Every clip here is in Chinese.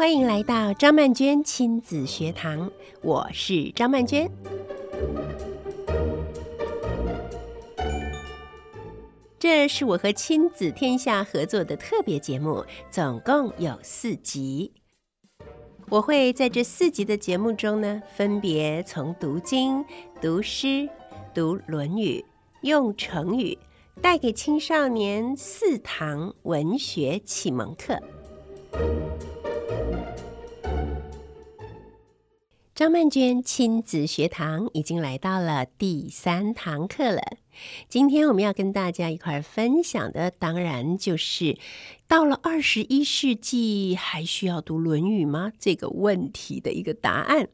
欢迎来到张曼娟亲子学堂，我是张曼娟。这是我和亲子天下合作的特别节目，总共有四集。我会在这四集的节目中呢，分别从读经、读诗、读《论语》、用成语，带给青少年四堂文学启蒙课。张曼娟亲子学堂已经来到了第三堂课了。今天我们要跟大家一块分享的，当然就是到了二十一世纪还需要读《论语》吗？这个问题的一个答案。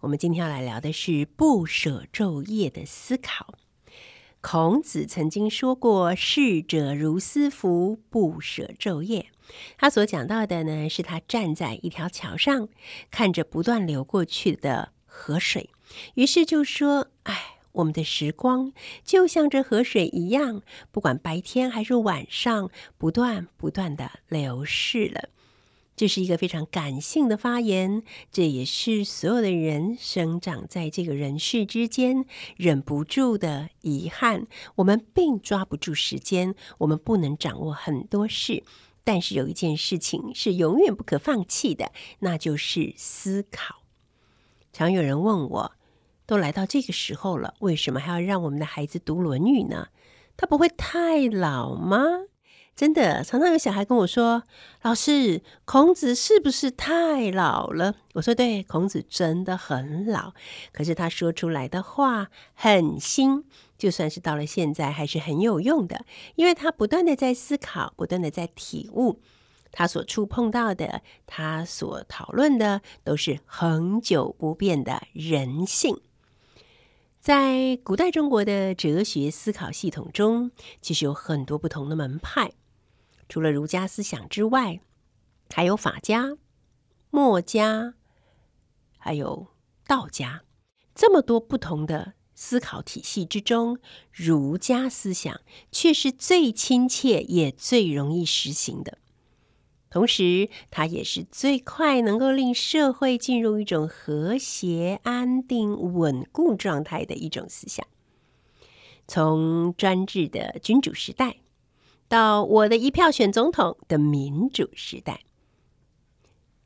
我们今天要来聊的是不舍昼夜的思考。孔子曾经说过：“逝者如斯夫，不舍昼夜。”他所讲到的呢，是他站在一条桥上，看着不断流过去的河水，于是就说：“哎，我们的时光就像这河水一样，不管白天还是晚上，不断不断地流逝了。”这是一个非常感性的发言，这也是所有的人生长在这个人世之间忍不住的遗憾。我们并抓不住时间，我们不能掌握很多事。但是有一件事情是永远不可放弃的，那就是思考。常有人问我，都来到这个时候了，为什么还要让我们的孩子读《论语》呢？他不会太老吗？真的，常常有小孩跟我说：“老师，孔子是不是太老了？”我说：“对，孔子真的很老，可是他说出来的话很新。”就算是到了现在，还是很有用的，因为他不断的在思考，不断的在体悟，他所触碰到的，他所讨论的，都是恒久不变的人性。在古代中国的哲学思考系统中，其实有很多不同的门派，除了儒家思想之外，还有法家、墨家，还有道家，这么多不同的。思考体系之中，儒家思想却是最亲切也最容易实行的，同时它也是最快能够令社会进入一种和谐、安定、稳固状态的一种思想。从专制的君主时代，到我的一票选总统的民主时代，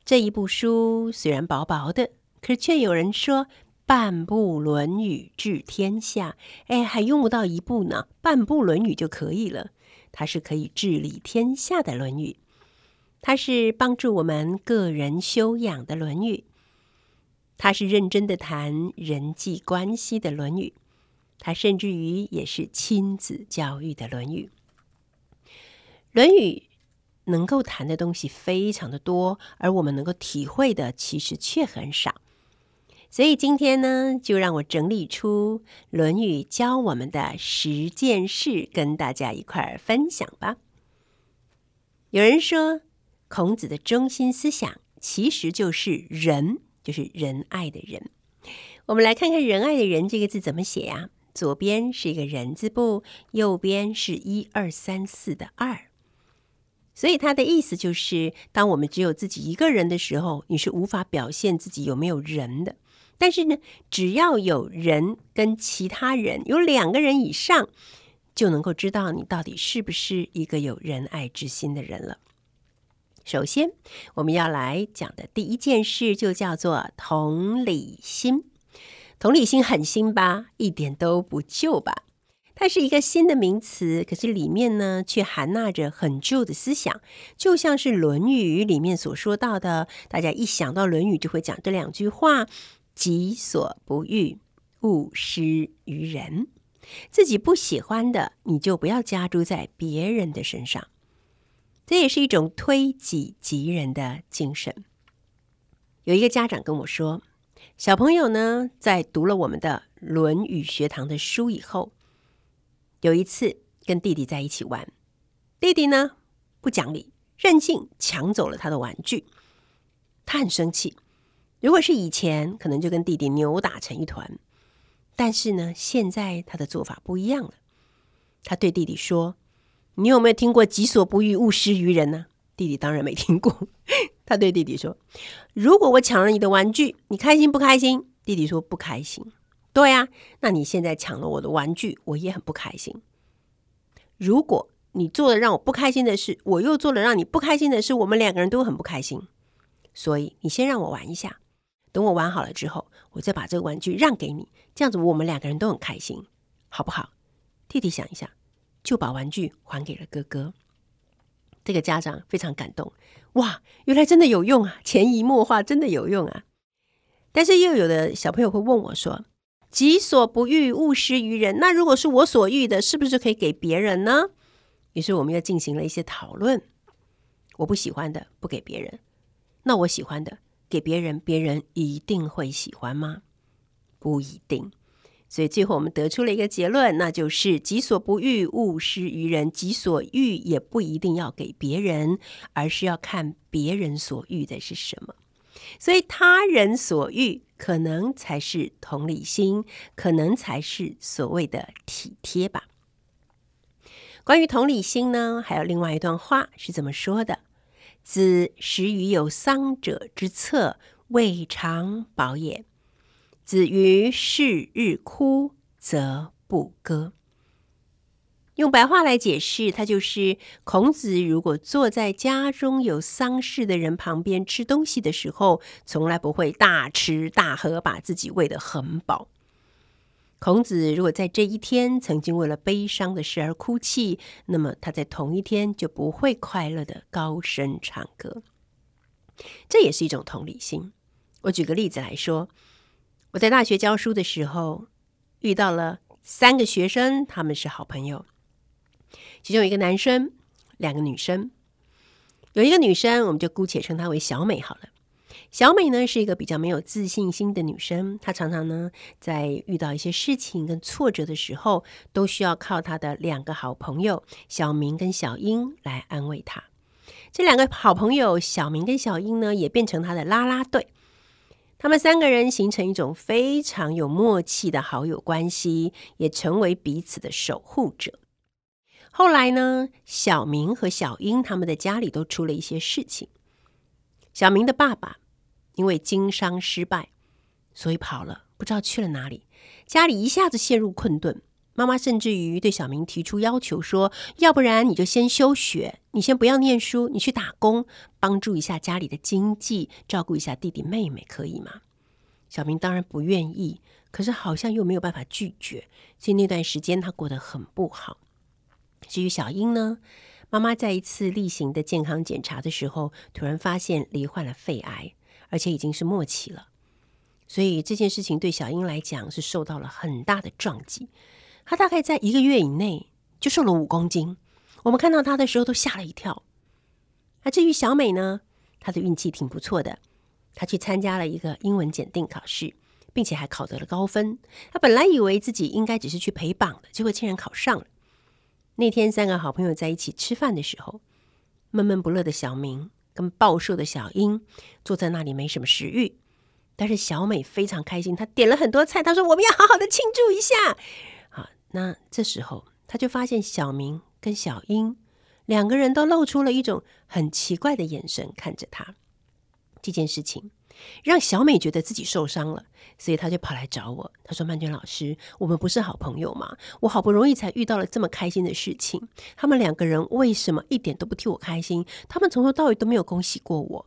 这一部书虽然薄薄的，可是却有人说。半部《论语》治天下，哎，还用不到一部呢，半部《论语》就可以了。它是可以治理天下的《论语》，它是帮助我们个人修养的《论语》，它是认真的谈人际关系的《论语》，它甚至于也是亲子教育的《论语》。《论语》能够谈的东西非常的多，而我们能够体会的其实却很少。所以今天呢，就让我整理出《论语》教我们的十件事，跟大家一块儿分享吧。有人说，孔子的中心思想其实就是仁，就是仁爱的仁。我们来看看“仁爱”的“仁”这个字怎么写呀？左边是一个人字部，右边是一二三四的二。所以他的意思就是，当我们只有自己一个人的时候，你是无法表现自己有没有仁的。但是呢，只要有人跟其他人有两个人以上，就能够知道你到底是不是一个有仁爱之心的人了。首先，我们要来讲的第一件事就叫做同理心。同理心很新吧？一点都不旧吧？它是一个新的名词，可是里面呢，却含纳着很旧的思想，就像是《论语》里面所说到的。大家一想到《论语》，就会讲这两句话。己所不欲，勿施于人。自己不喜欢的，你就不要加诸在别人的身上。这也是一种推己及人的精神。有一个家长跟我说，小朋友呢，在读了我们的《论语学堂》的书以后，有一次跟弟弟在一起玩，弟弟呢，不讲理，任性抢走了他的玩具，他很生气。如果是以前，可能就跟弟弟扭打成一团。但是呢，现在他的做法不一样了。他对弟弟说：“你有没有听过‘己所不欲，勿施于人’呢？”弟弟当然没听过。他对弟弟说：“如果我抢了你的玩具，你开心不开心？”弟弟说：“不开心。”对呀，那你现在抢了我的玩具，我也很不开心。如果你做了让我不开心的事，我又做了让你不开心的事，我们两个人都很不开心。所以你先让我玩一下，等我玩好了之后，我再把这个玩具让给你，这样子我们两个人都很开心，好不好？弟弟想一想，就把玩具还给了哥哥。这个家长非常感动，哇，原来真的有用啊，潜移默化真的有用啊。但是又有的小朋友会问我说：“己所不欲，勿施于人。那如果是我所欲的，是不是就可以给别人呢？”于是我们又进行了一些讨论。我不喜欢的不给别人，那我喜欢的给别人，别人一定会喜欢吗？不一定。所以最后我们得出了一个结论，那就是己所不欲，勿施于人。己所欲也不一定要给别人，而是要看别人所欲的是什么。所以他人所欲，可能才是同理心，可能才是所谓的体贴吧。关于同理心呢，还有另外一段话是这么说的：“子食于有丧者之侧，未尝饱也。”子于是日哭，则不歌。用白话来解释，他就是孔子。如果坐在家中有丧事的人旁边吃东西的时候，从来不会大吃大喝，把自己喂得很饱。孔子如果在这一天曾经为了悲伤的事而哭泣，那么他在同一天就不会快乐的高声唱歌。这也是一种同理心。我举个例子来说。我在大学教书的时候，遇到了三个学生，他们是好朋友。其中一个男生，两个女生。有一个女生，我们就姑且称她为小美好了。小美呢，是一个比较没有自信心的女生，她常常呢，在遇到一些事情跟挫折的时候，都需要靠她的两个好朋友小明跟小英来安慰她。这两个好朋友小明跟小英呢，也变成她的啦啦队。他们三个人形成一种非常有默契的好友关系，也成为彼此的守护者。后来呢，小明和小英他们的家里都出了一些事情。小明的爸爸因为经商失败，所以跑了，不知道去了哪里，家里一下子陷入困顿。妈妈甚至于对小明提出要求说：“要不然你就先休学，你先不要念书，你去打工，帮助一下家里的经济，照顾一下弟弟妹妹，可以吗？”小明当然不愿意，可是好像又没有办法拒绝，所以那段时间他过得很不好。至于小英呢，妈妈在一次例行的健康检查的时候，突然发现罹患了肺癌，而且已经是末期了，所以这件事情对小英来讲是受到了很大的撞击。她大概在一个月以内就瘦了五公斤，我们看到她的时候都吓了一跳。那至于小美呢，她的运气挺不错的，她去参加了一个英文检定考试，并且还考得了高分。她本来以为自己应该只是去陪榜的，结果竟然考上了。那天三个好朋友在一起吃饭的时候，闷闷不乐的小明跟暴瘦的小英坐在那里没什么食欲，但是小美非常开心，她点了很多菜，她说：“我们要好好的庆祝一下。”好那这时候，她就发现小明跟小英两个人都露出了一种很奇怪的眼神看着她。这件事情让小美觉得自己受伤了，所以他就跑来找我。他说：“曼娟老师，我们不是好朋友吗？我好不容易才遇到了这么开心的事情，他们两个人为什么一点都不替我开心？他们从头到尾都没有恭喜过我。”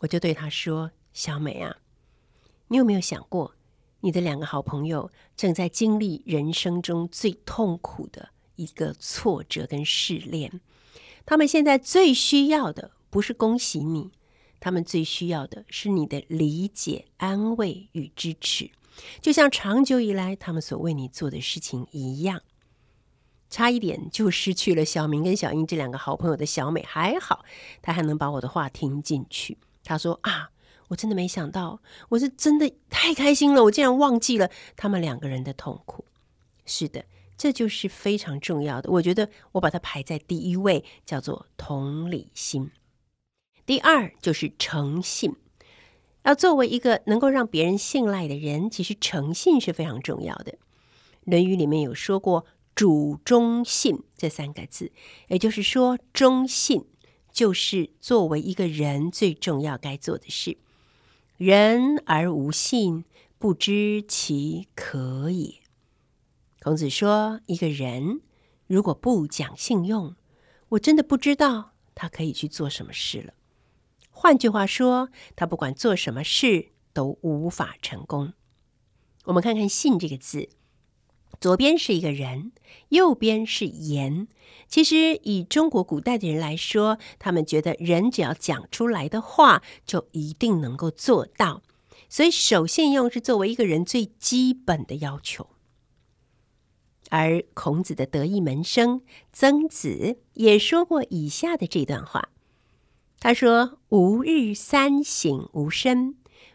我就对他说：“小美啊，你有没有想过？”你的两个好朋友正在经历人生中最痛苦的一个挫折跟试炼，他们现在最需要的不是恭喜你，他们最需要的是你的理解、安慰与支持，就像长久以来他们所为你做的事情一样。差一点就失去了小明跟小英这两个好朋友的小美，还好，她还能把我的话听进去。她说啊。我真的没想到，我是真的太开心了，我竟然忘记了他们两个人的痛苦。是的，这就是非常重要的。我觉得我把它排在第一位，叫做同理心。第二就是诚信。要作为一个能够让别人信赖的人，其实诚信是非常重要的。《论语》里面有说过“主忠信”这三个字，也就是说忠信。就是作为一个人最重要该做的事。人而无信，不知其可也。孔子说，一个人如果不讲信用，我真的不知道他可以去做什么事了。换句话说，他不管做什么事都无法成功。我们看看“信”这个字，左边是一个人，右边是言。其实以中国古代的人来说，他们觉得人只要讲出来的话，就一定能够做到。所以守信用是作为一个人最基本的要求。而孔子的得意门生曾子也说过以下的这段话。他说：“吾日三省吾身，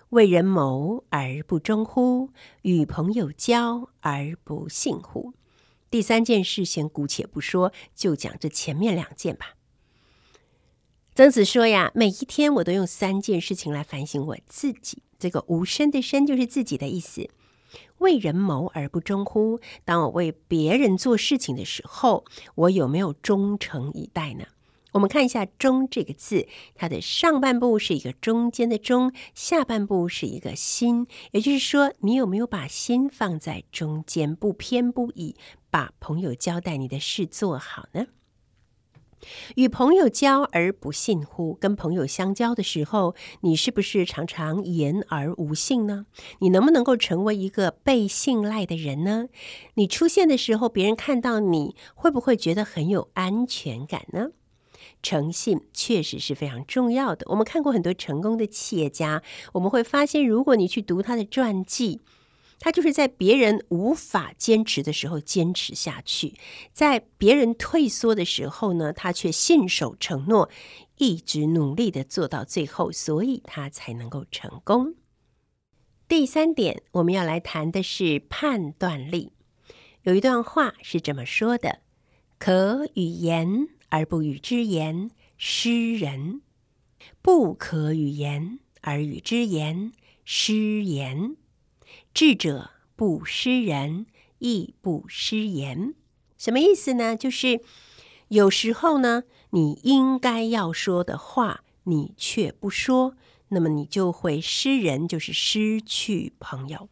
为人谋而不忠乎？与朋友交而不信乎？”第三件事先姑且不说，就讲这前面两件吧。曾子说呀：“每一天我都用三件事情来反省我自己。这个‘吾身’的‘身’就是自己的意思。为人谋而不忠乎？当我为别人做事情的时候，我有没有忠诚以待呢？”我们看一下“中”这个字，它的上半部是一个中间的“中”，下半部是一个“心”。也就是说，你有没有把心放在中间，不偏不倚，把朋友交代你的事做好呢？与朋友交而不信乎？跟朋友相交的时候，你是不是常常言而无信呢？你能不能够成为一个被信赖的人呢？你出现的时候，别人看到你会不会觉得很有安全感呢？诚信确实是非常重要的。我们看过很多成功的企业家，我们会发现，如果你去读他的传记，他就是在别人无法坚持的时候坚持下去，在别人退缩的时候呢，他却信守承诺，一直努力的做到最后，所以他才能够成功。第三点，我们要来谈的是判断力。有一段话是这么说的：“可与言。”而不与之言，失人；不可与言而与之言，失言。智者不失人，亦不失言。什么意思呢？就是有时候呢，你应该要说的话，你却不说，那么你就会失人，就是失去朋友。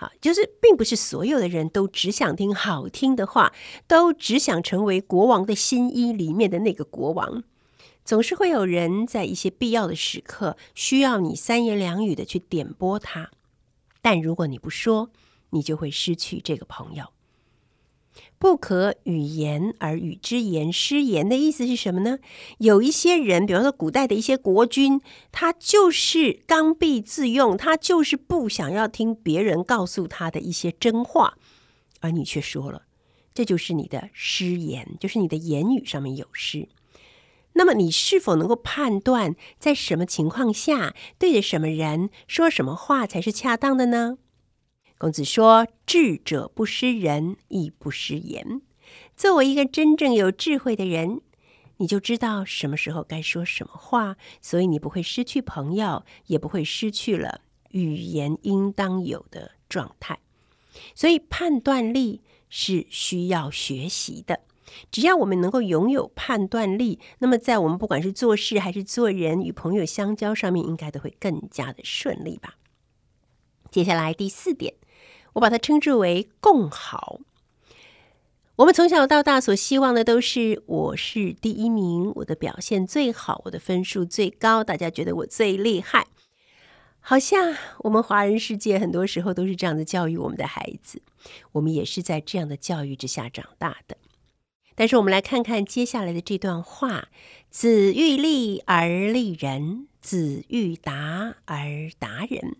好，就是并不是所有的人都只想听好听的话，都只想成为国王的新衣里面的那个国王。总是会有人在一些必要的时刻需要你三言两语的去点拨他，但如果你不说，你就会失去这个朋友。不可与言而与之言，失言的意思是什么呢？有一些人，比方说古代的一些国君，他就是刚愎自用，他就是不想要听别人告诉他的一些真话，而你却说了，这就是你的失言，就是你的言语上面有失。那么你是否能够判断，在什么情况下，对着什么人说什么话才是恰当的呢？孔子说：“智者不失人，亦不失言。”作为一个真正有智慧的人，你就知道什么时候该说什么话，所以你不会失去朋友，也不会失去了语言应当有的状态。所以判断力是需要学习的。只要我们能够拥有判断力，那么在我们不管是做事还是做人，与朋友相交上面，应该都会更加的顺利吧。接下来第四点。我把它称之为共好。我们从小到大所希望的都是我是第一名，我的表现最好，我的分数最高，大家觉得我最厉害。好像我们华人世界很多时候都是这样的教育我们的孩子，我们也是在这样的教育之下长大的。但是我们来看看接下来的这段话：子欲立而立人。子欲达而达人，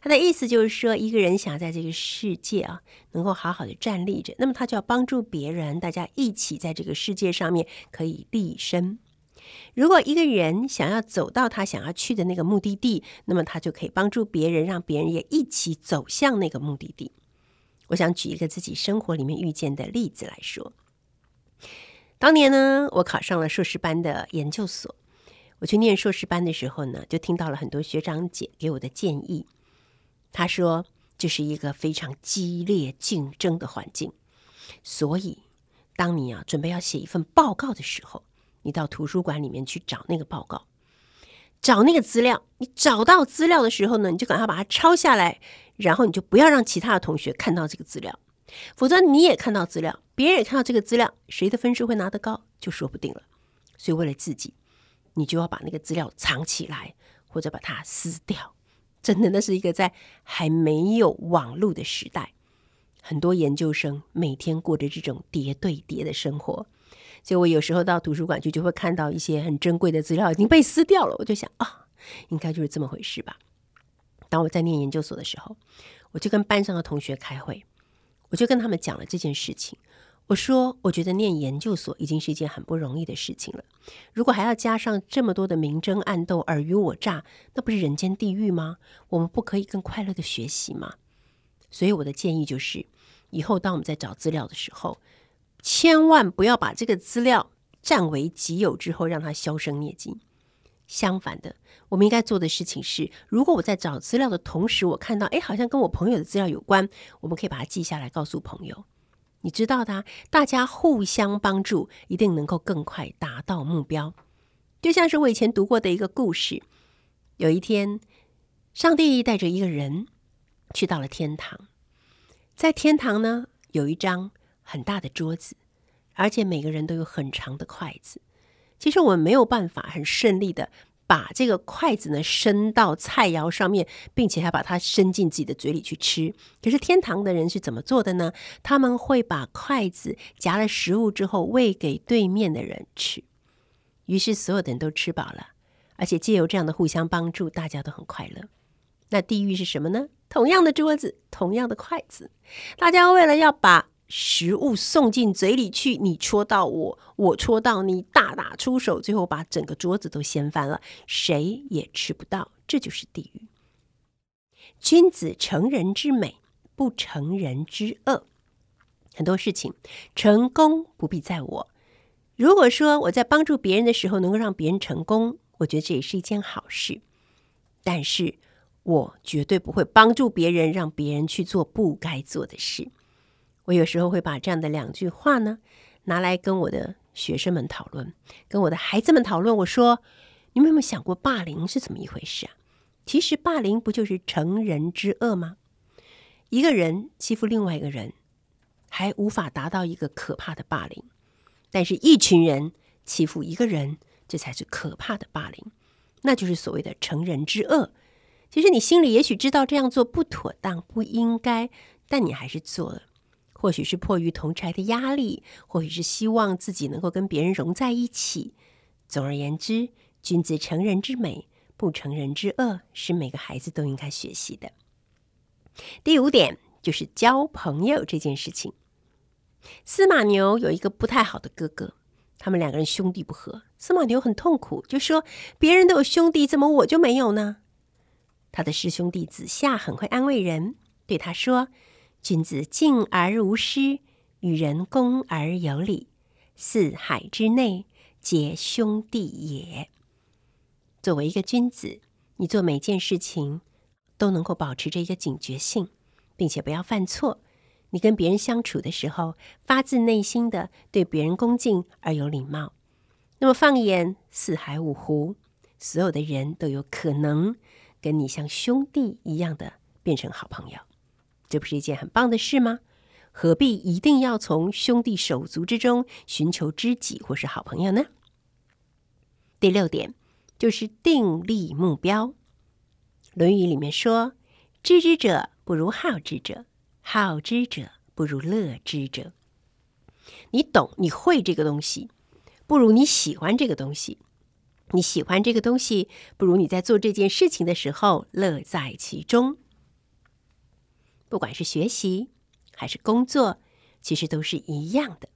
他的意思就是说，一个人想在这个世界啊，能够好好的站立着，那么他就要帮助别人，大家一起在这个世界上面可以立身。如果一个人想要走到他想要去的那个目的地，那么他就可以帮助别人，让别人也一起走向那个目的地。我想举一个自己生活里面遇见的例子来说，当年呢，我考上了硕士班的研究所。我去念硕士班的时候呢，就听到了很多学长姐给我的建议。他说，这是一个非常激烈竞争的环境，所以当你啊准备要写一份报告的时候，你到图书馆里面去找那个报告，找那个资料。你找到资料的时候呢，你就赶快把它抄下来，然后你就不要让其他的同学看到这个资料，否则你也看到资料，别人也看到这个资料，谁的分数会拿得高就说不定了。所以为了自己，你就要把那个资料藏起来，或者把它撕掉。真的，那是一个在还没有网络的时代。很多研究生每天过着这种叠对叠的生活，所以我有时候到图书馆去，就会看到一些很珍贵的资料已经被撕掉了。我就想啊，应该就是这么回事吧。当我在念研究所的时候，我就跟班上的同学开会，我就跟他们讲了这件事情。我说，我觉得念研究所已经是一件很不容易的事情了，如果还要加上这么多的明争暗斗、尔虞我诈，那不是人间地狱吗？我们不可以更快乐的学习吗？所以我的建议就是。以后，当我们在找资料的时候，千万不要把这个资料占为己有之后让它销声匿迹。相反的，我们应该做的事情是：如果我在找资料的同时，我看到哎，好像跟我朋友的资料有关，我们可以把它记下来，告诉朋友。你知道的，大家互相帮助，一定能够更快达到目标。就像是我以前读过的一个故事：有一天，上帝带着一个人去到了天堂。在天堂呢，有一张很大的桌子，而且每个人都有很长的筷子。其实我们没有办法很顺利的把这个筷子呢伸到菜肴上面，并且还把它伸进自己的嘴里去吃。可是天堂的人是怎么做的呢？他们会把筷子夹了食物之后喂给对面的人吃。于是所有的人都吃饱了，而且借由这样的互相帮助，大家都很快乐。那地狱是什么呢？同样的桌子，同样的筷子，大家为了要把食物送进嘴里去，你戳到我，我戳到你，大打出手，最后把整个桌子都掀翻了，谁也吃不到，这就是地狱。君子成人之美，不成人之恶。很多事情，成功不必在我。如果说我在帮助别人的时候能够让别人成功，我觉得这也是一件好事。但是，我绝对不会帮助别人，让别人去做不该做的事。我有时候会把这样的两句话呢，拿来跟我的学生们讨论，跟我的孩子们讨论。我说：“你们有没有想过霸凌是怎么一回事啊？其实霸凌不就是成人之恶吗？一个人欺负另外一个人，还无法达到一个可怕的霸凌，但是一群人欺负一个人，这才是可怕的霸凌，那就是所谓的成人之恶。”其实你心里也许知道这样做不妥当、不应该，但你还是做了。或许是迫于同侪的压力，或许是希望自己能够跟别人融在一起。总而言之，君子成人之美，不成人之恶，是每个孩子都应该学习的。第五点就是交朋友这件事情。司马牛有一个不太好的哥哥，他们两个人兄弟不和。司马牛很痛苦，就说：“别人都有兄弟，怎么我就没有呢？”他的师兄弟子夏很会安慰人，对他说：“君子敬而无失，与人恭而有礼，四海之内皆兄弟也。”作为一个君子，你做每件事情都能够保持着一个警觉性，并且不要犯错。你跟别人相处的时候，发自内心的对别人恭敬而有礼貌。那么，放眼四海五湖，所有的人都有可能。跟你像兄弟一样的变成好朋友，这不是一件很棒的事吗？何必一定要从兄弟手足之中寻求知己或是好朋友呢？第六点就是定立目标。《论语》里面说：“知之者不如好之者，好之者不如乐之者。”你懂，你会这个东西，不如你喜欢这个东西。你喜欢这个东西，不如你在做这件事情的时候乐在其中。不管是学习还是工作，其实都是一样的。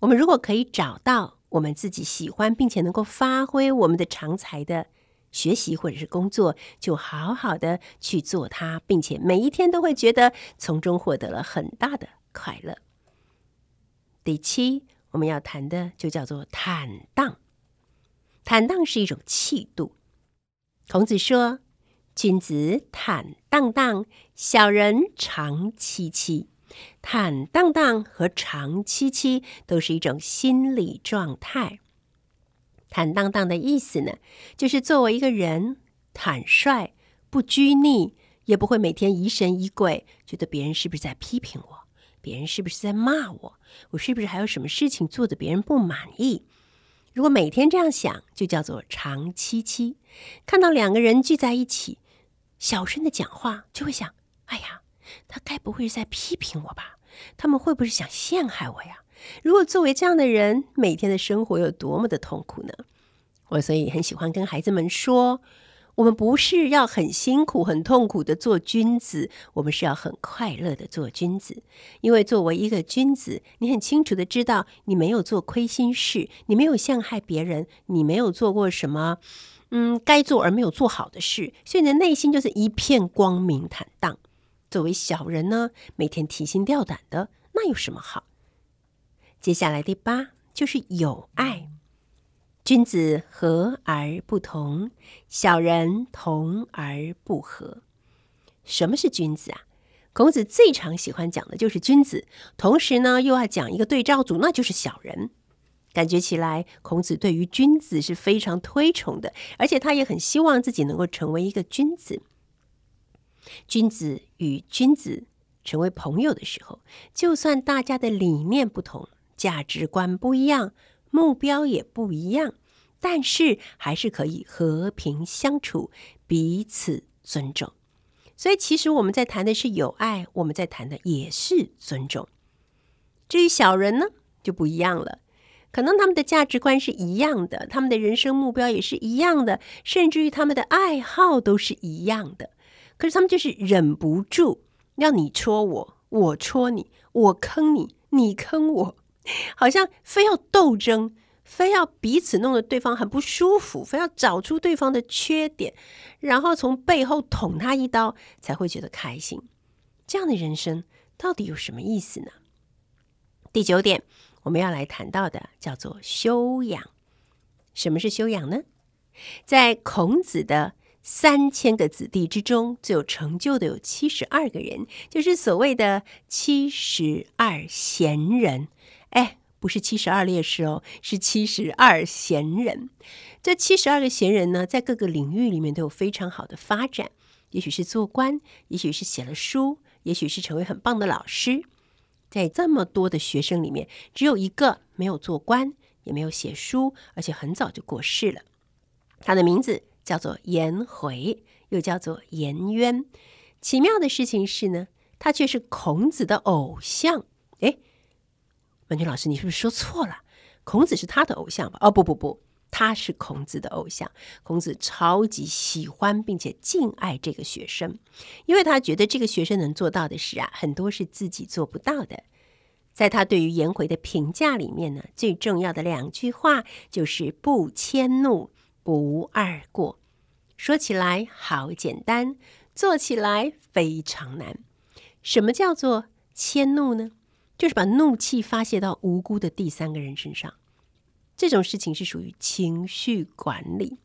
我们如果可以找到我们自己喜欢并且能够发挥我们的长才的学习或者是工作，就好好的去做它，并且每一天都会觉得从中获得了很大的快乐。第七，我们要谈的就叫做坦荡。坦荡是一种气度。孔子说：“君子坦荡荡，小人长戚戚。”坦荡荡和长戚戚都是一种心理状态。坦荡荡的意思呢，就是作为一个人，坦率，不拘泥，也不会每天疑神疑鬼，觉得别人是不是在批评我，别人是不是在骂我，我是不是还有什么事情做得别人不满意？如果每天这样想，就叫做长戚戚。看到两个人聚在一起，小声的讲话，就会想：哎呀，他该不会是在批评我吧？他们会不会想陷害我呀？如果作为这样的人，每天的生活有多么的痛苦呢？我所以很喜欢跟孩子们说，我们不是要很辛苦、很痛苦的做君子，我们是要很快乐的做君子。因为作为一个君子，你很清楚的知道，你没有做亏心事，你没有陷害别人，你没有做过什么，嗯，该做而没有做好的事，所以你的内心就是一片光明坦荡。作为小人呢，每天提心吊胆的，那有什么好？接下来第八就是友爱，君子和而不同，小人同而不和。什么是君子啊？孔子最常喜欢讲的就是君子，同时呢又要讲一个对照组，那就是小人。感觉起来，孔子对于君子是非常推崇的，而且他也很希望自己能够成为一个君子。君子与君子成为朋友的时候，就算大家的理念不同。价值观不一样，目标也不一样，但是还是可以和平相处，彼此尊重。所以，其实我们在谈的是友爱，我们在谈的也是尊重。至于小人呢，就不一样了。可能他们的价值观是一样的，他们的人生目标也是一样的，甚至于他们的爱好都是一样的。可是他们就是忍不住要你戳我，我戳你，我坑你，你坑我。好像非要斗争，非要彼此弄得对方很不舒服，非要找出对方的缺点，然后从背后捅他一刀，才会觉得开心。这样的人生到底有什么意思呢？第九点，我们要来谈到的叫做修养。什么是修养呢？在孔子的三千个子弟之中，最有成就的有七十二个人，就是所谓的七十二贤人。哎，不是七十二烈士哦，是七十二贤人。这七十二个贤人呢，在各个领域里面都有非常好的发展。也许是做官，也许是写了书，也许是成为很棒的老师。在这么多的学生里面，只有一个没有做官，也没有写书，而且很早就过世了。他的名字叫做颜回，又叫做颜渊。奇妙的事情是呢，他却是孔子的偶像。哎。文君老师，你是不是说错了？孔子是他的偶像吧？哦，不不不，他是孔子的偶像。孔子超级喜欢并且敬爱这个学生，因为他觉得这个学生能做到的事啊，很多是自己做不到的。在他对于颜回的评价里面呢，最重要的两句话就是“不迁怒，不贰过”。说起来好简单，做起来非常难。什么叫做迁怒呢？就是把怒气发泄到无辜的第三个人身上，这种事情是属于情绪管理。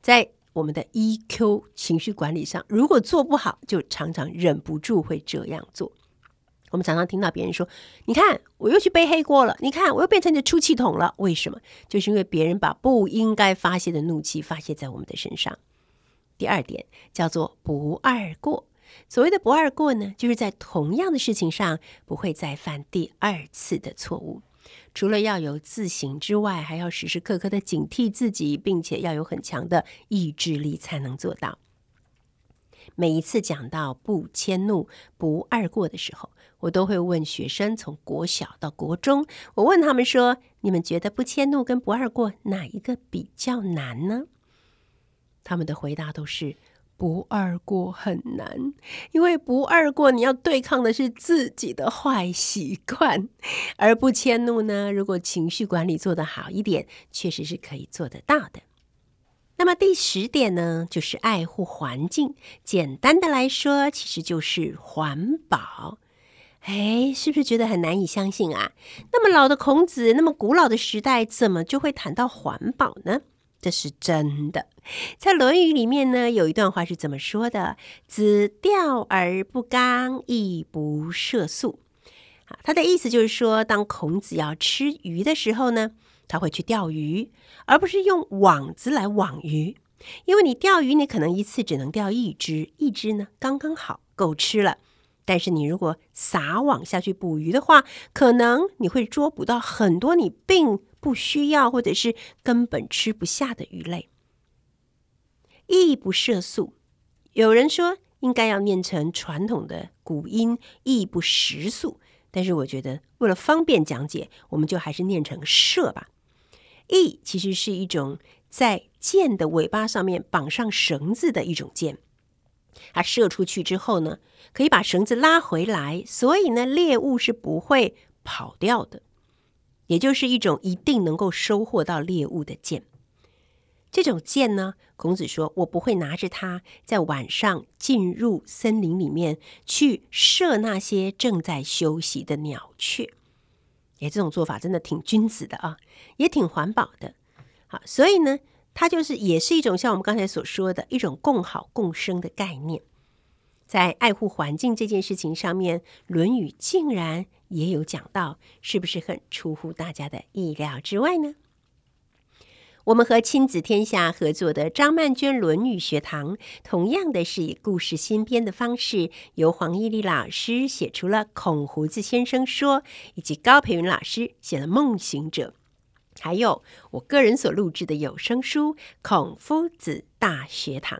在我们的 EQ 情绪管理上，如果做不好，就常常忍不住会这样做。我们常常听到别人说：“你看，我又去背黑锅了。你看，我又变成你的出气筒了。为什么？就是因为别人把不应该发泄的怒气发泄在我们的身上。”第二点叫做不二过。所谓的不二过呢，就是在同样的事情上不会再犯第二次的错误。除了要有自省之外，还要时时刻刻的警惕自己，并且要有很强的意志力才能做到。每一次讲到不迁怒、不貳过的时候，我都会问学生，从国小到国中，我问他们说：“你们觉得不迁怒跟不貳过哪一个比较难呢？”他们的回答都是。不二过很难，因为不二过你要对抗的是自己的坏习惯，而不迁怒呢，如果情绪管理做得好一点，确实是可以做得到的。那么第十点呢，就是爱护环境。简单的来说，其实就是环保。哎，是不是觉得很难以相信啊？那么老的孔子，那么古老的时代，怎么就会谈到环保呢？这是真的，在《论语》里面呢，有一段话是怎么说的？“子钓而不刚，亦不涉宿。”啊，他的意思就是说，当孔子要吃鱼的时候呢，他会去钓鱼，而不是用网子来网鱼。因为你钓鱼，你可能一次只能钓一只，一只呢刚刚好够吃了。但是你如果撒网下去捕鱼的话，可能你会捉捕到很多你并不需要或者是根本吃不下的鱼类。役不涉宿，有人说应该要念成传统的古音“役不食素”，但是我觉得为了方便讲解，我们就还是念成“射”吧。役其实是一种在箭的尾巴上面绑上绳子的一种箭，它射出去之后呢，可以把绳子拉回来，所以呢，猎物是不会跑掉的，也就是一种一定能够收获到猎物的箭。这种箭呢，孔子说：“我不会拿着它在晚上进入森林里面去射那些正在休息的鸟雀。”哎，这种做法真的挺君子的啊，也挺环保的。好，所以呢，它就是也是一种像我们刚才所说的一种共好共生的概念。在爱护环境这件事情上面，《论语》竟然也有讲到，是不是很出乎大家的意料之外呢？我们和亲子天下合作的张曼娟《论语学堂》，同样的是以故事新编的方式，由黄懿丽老师写出了《孔胡子先生说》，以及高培云老师写了《梦行者》，还有我个人所录制的有声书《孔夫子大学堂》。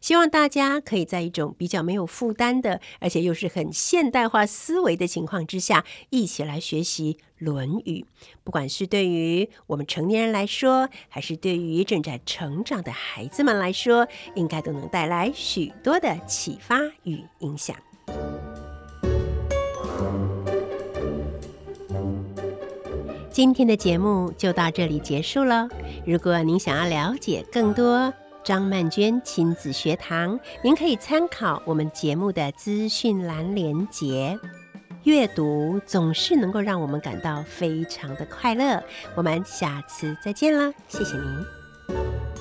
希望大家可以在一种比较没有负担的，而且又是很现代化思维的情况之下，一起来学习《论语》。不管是对于我们成年人来说，还是对于正在成长的孩子们来说，应该都能带来许多的启发与影响。今天的节目就到这里结束了。如果您想要了解更多，张曼娟亲子学堂，您可以参考我们节目的资讯栏连结。阅读总是能够让我们感到非常的快乐。我们下次再见了，谢谢您。